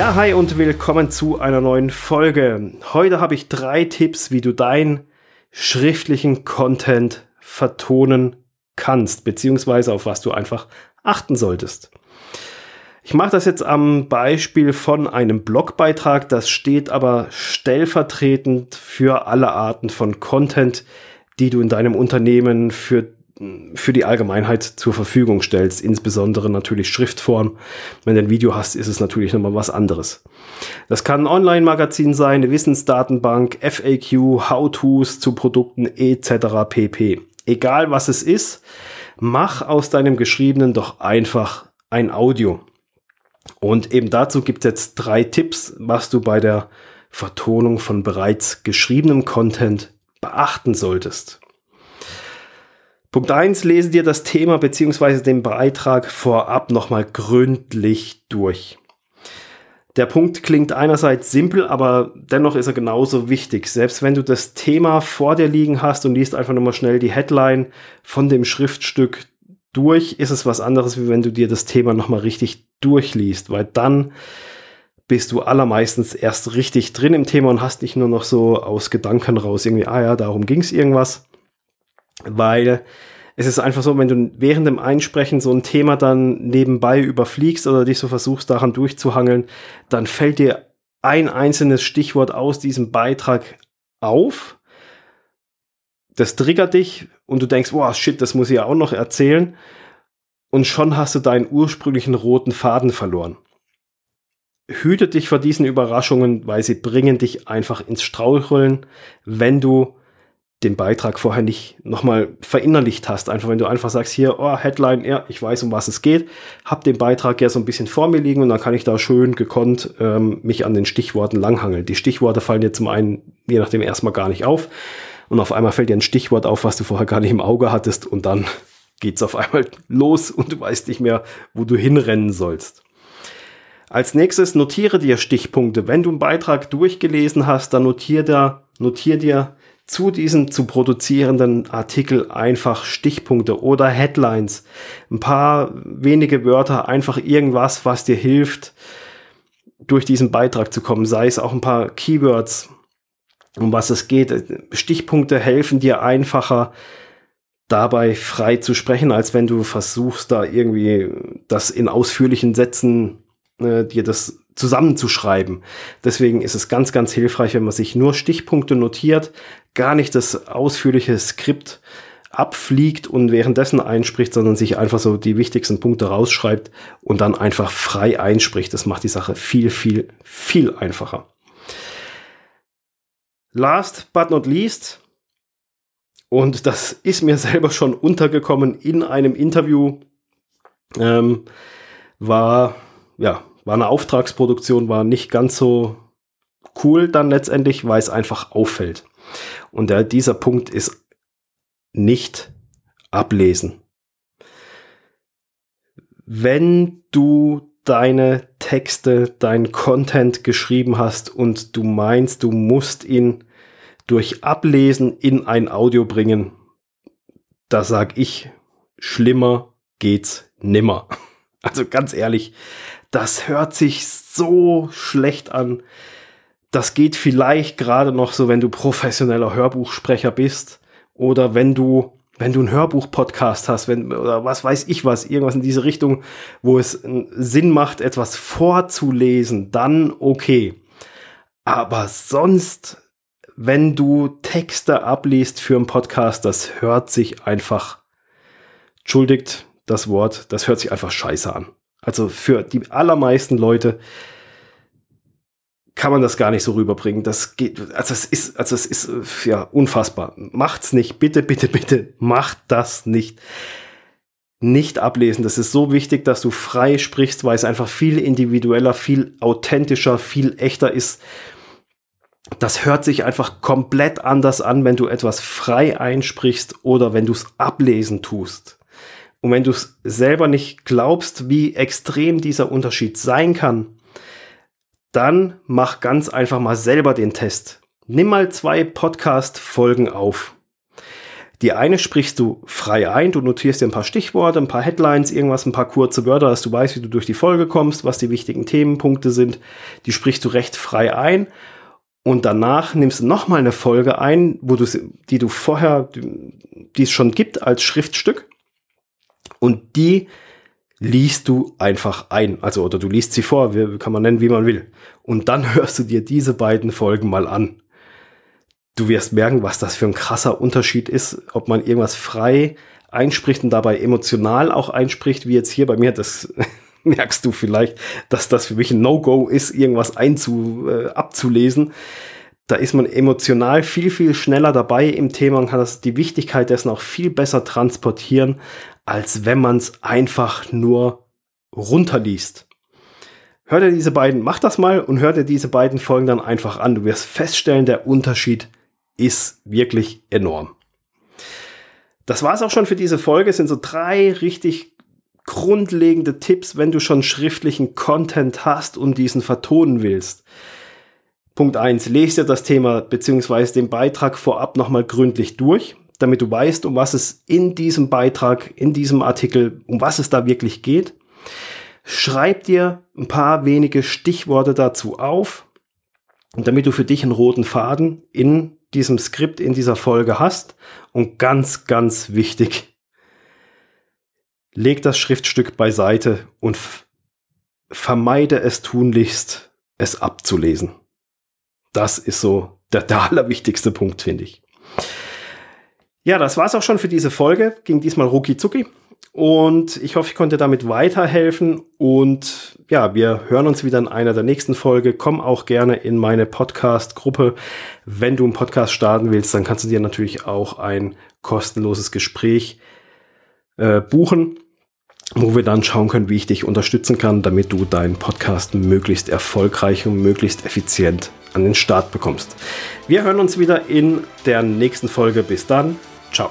Ja, hi und willkommen zu einer neuen Folge. Heute habe ich drei Tipps, wie du deinen schriftlichen Content vertonen kannst, beziehungsweise auf was du einfach achten solltest. Ich mache das jetzt am Beispiel von einem Blogbeitrag, das steht aber stellvertretend für alle Arten von Content, die du in deinem Unternehmen für für die Allgemeinheit zur Verfügung stellst, insbesondere natürlich Schriftform. Wenn du ein Video hast, ist es natürlich nochmal was anderes. Das kann ein Online-Magazin sein, eine Wissensdatenbank, FAQ, How-Tos zu Produkten etc. pp. Egal was es ist, mach aus deinem Geschriebenen doch einfach ein Audio. Und eben dazu gibt es jetzt drei Tipps, was du bei der Vertonung von bereits geschriebenem Content beachten solltest. Punkt eins: lese dir das Thema bzw. den Beitrag vorab nochmal gründlich durch. Der Punkt klingt einerseits simpel, aber dennoch ist er genauso wichtig. Selbst wenn du das Thema vor dir liegen hast und liest einfach nochmal schnell die Headline von dem Schriftstück durch, ist es was anderes, wie wenn du dir das Thema nochmal richtig durchliest, weil dann bist du allermeistens erst richtig drin im Thema und hast nicht nur noch so aus Gedanken raus irgendwie, ah ja, darum ging es irgendwas, weil es ist einfach so, wenn du während dem Einsprechen so ein Thema dann nebenbei überfliegst oder dich so versuchst daran durchzuhangeln, dann fällt dir ein einzelnes Stichwort aus diesem Beitrag auf. Das triggert dich und du denkst, wow, shit, das muss ich ja auch noch erzählen. Und schon hast du deinen ursprünglichen roten Faden verloren. Hüte dich vor diesen Überraschungen, weil sie bringen dich einfach ins Straucheln, wenn du den Beitrag vorher nicht nochmal verinnerlicht hast. Einfach wenn du einfach sagst, hier, oh, Headline, ja, ich weiß, um was es geht, hab den Beitrag ja so ein bisschen vor mir liegen und dann kann ich da schön gekonnt ähm, mich an den Stichworten langhangeln. Die Stichworte fallen dir zum einen, je nachdem, erstmal gar nicht auf. Und auf einmal fällt dir ein Stichwort auf, was du vorher gar nicht im Auge hattest und dann geht's auf einmal los und du weißt nicht mehr, wo du hinrennen sollst. Als nächstes notiere dir Stichpunkte. Wenn du einen Beitrag durchgelesen hast, dann notier dir, notier dir zu diesem zu produzierenden Artikel einfach Stichpunkte oder Headlines. Ein paar wenige Wörter, einfach irgendwas, was dir hilft, durch diesen Beitrag zu kommen. Sei es auch ein paar Keywords, um was es geht. Stichpunkte helfen dir einfacher, dabei frei zu sprechen, als wenn du versuchst, da irgendwie das in ausführlichen Sätzen äh, dir das zusammenzuschreiben. Deswegen ist es ganz, ganz hilfreich, wenn man sich nur Stichpunkte notiert, gar nicht das ausführliche Skript abfliegt und währenddessen einspricht, sondern sich einfach so die wichtigsten Punkte rausschreibt und dann einfach frei einspricht. Das macht die Sache viel, viel, viel einfacher. Last but not least, und das ist mir selber schon untergekommen in einem Interview, ähm, war ja war eine Auftragsproduktion, war nicht ganz so cool dann letztendlich, weil es einfach auffällt. Und der, dieser Punkt ist nicht ablesen. Wenn du deine Texte, dein Content geschrieben hast und du meinst, du musst ihn durch Ablesen in ein Audio bringen, da sag ich, schlimmer geht's nimmer. Also ganz ehrlich, das hört sich so schlecht an. Das geht vielleicht gerade noch so, wenn du professioneller Hörbuchsprecher bist oder wenn du wenn du einen Hörbuch-Podcast hast, wenn, oder was weiß ich was, irgendwas in diese Richtung, wo es Sinn macht, etwas vorzulesen, dann okay. Aber sonst, wenn du Texte abliest für einen Podcast, das hört sich einfach, entschuldigt das Wort, das hört sich einfach scheiße an. Also für die allermeisten Leute kann man das gar nicht so rüberbringen. Das geht, also es ist, also es ist ja unfassbar. Macht's nicht, bitte, bitte, bitte, macht das nicht. Nicht ablesen. Das ist so wichtig, dass du frei sprichst, weil es einfach viel individueller, viel authentischer, viel echter ist. Das hört sich einfach komplett anders an, wenn du etwas frei einsprichst oder wenn du es ablesen tust. Und wenn du es selber nicht glaubst, wie extrem dieser Unterschied sein kann, dann mach ganz einfach mal selber den Test. Nimm mal zwei Podcast-Folgen auf. Die eine sprichst du frei ein, du notierst dir ein paar Stichworte, ein paar Headlines, irgendwas, ein paar kurze Wörter, dass du weißt, wie du durch die Folge kommst, was die wichtigen Themenpunkte sind. Die sprichst du recht frei ein. Und danach nimmst du nochmal eine Folge ein, wo du, die du vorher, die es schon gibt als Schriftstück. Und die liest du einfach ein. Also, oder du liest sie vor, kann man nennen, wie man will. Und dann hörst du dir diese beiden Folgen mal an. Du wirst merken, was das für ein krasser Unterschied ist, ob man irgendwas frei einspricht und dabei emotional auch einspricht, wie jetzt hier bei mir. Das merkst du vielleicht, dass das für mich ein No-Go ist, irgendwas einzu, äh, abzulesen. Da ist man emotional viel, viel schneller dabei im Thema und kann das, die Wichtigkeit dessen auch viel besser transportieren, als wenn man es einfach nur runterliest. Hör dir diese beiden, mach das mal und hör dir diese beiden Folgen dann einfach an. Du wirst feststellen, der Unterschied ist wirklich enorm. Das war es auch schon für diese Folge. Es sind so drei richtig grundlegende Tipps, wenn du schon schriftlichen Content hast und diesen vertonen willst. Punkt 1. Lese dir das Thema bzw. den Beitrag vorab nochmal gründlich durch, damit du weißt, um was es in diesem Beitrag, in diesem Artikel, um was es da wirklich geht. Schreib dir ein paar wenige Stichworte dazu auf, damit du für dich einen roten Faden in diesem Skript, in dieser Folge hast. Und ganz, ganz wichtig, leg das Schriftstück beiseite und vermeide es tunlichst, es abzulesen. Das ist so der, der allerwichtigste Punkt, finde ich. Ja, das war's auch schon für diese Folge. Ging diesmal rucki zucki. Und ich hoffe, ich konnte damit weiterhelfen. Und ja, wir hören uns wieder in einer der nächsten Folge. Komm auch gerne in meine Podcast-Gruppe. Wenn du einen Podcast starten willst, dann kannst du dir natürlich auch ein kostenloses Gespräch äh, buchen, wo wir dann schauen können, wie ich dich unterstützen kann, damit du deinen Podcast möglichst erfolgreich und möglichst effizient an den Start bekommst. Wir hören uns wieder in der nächsten Folge. Bis dann. Ciao.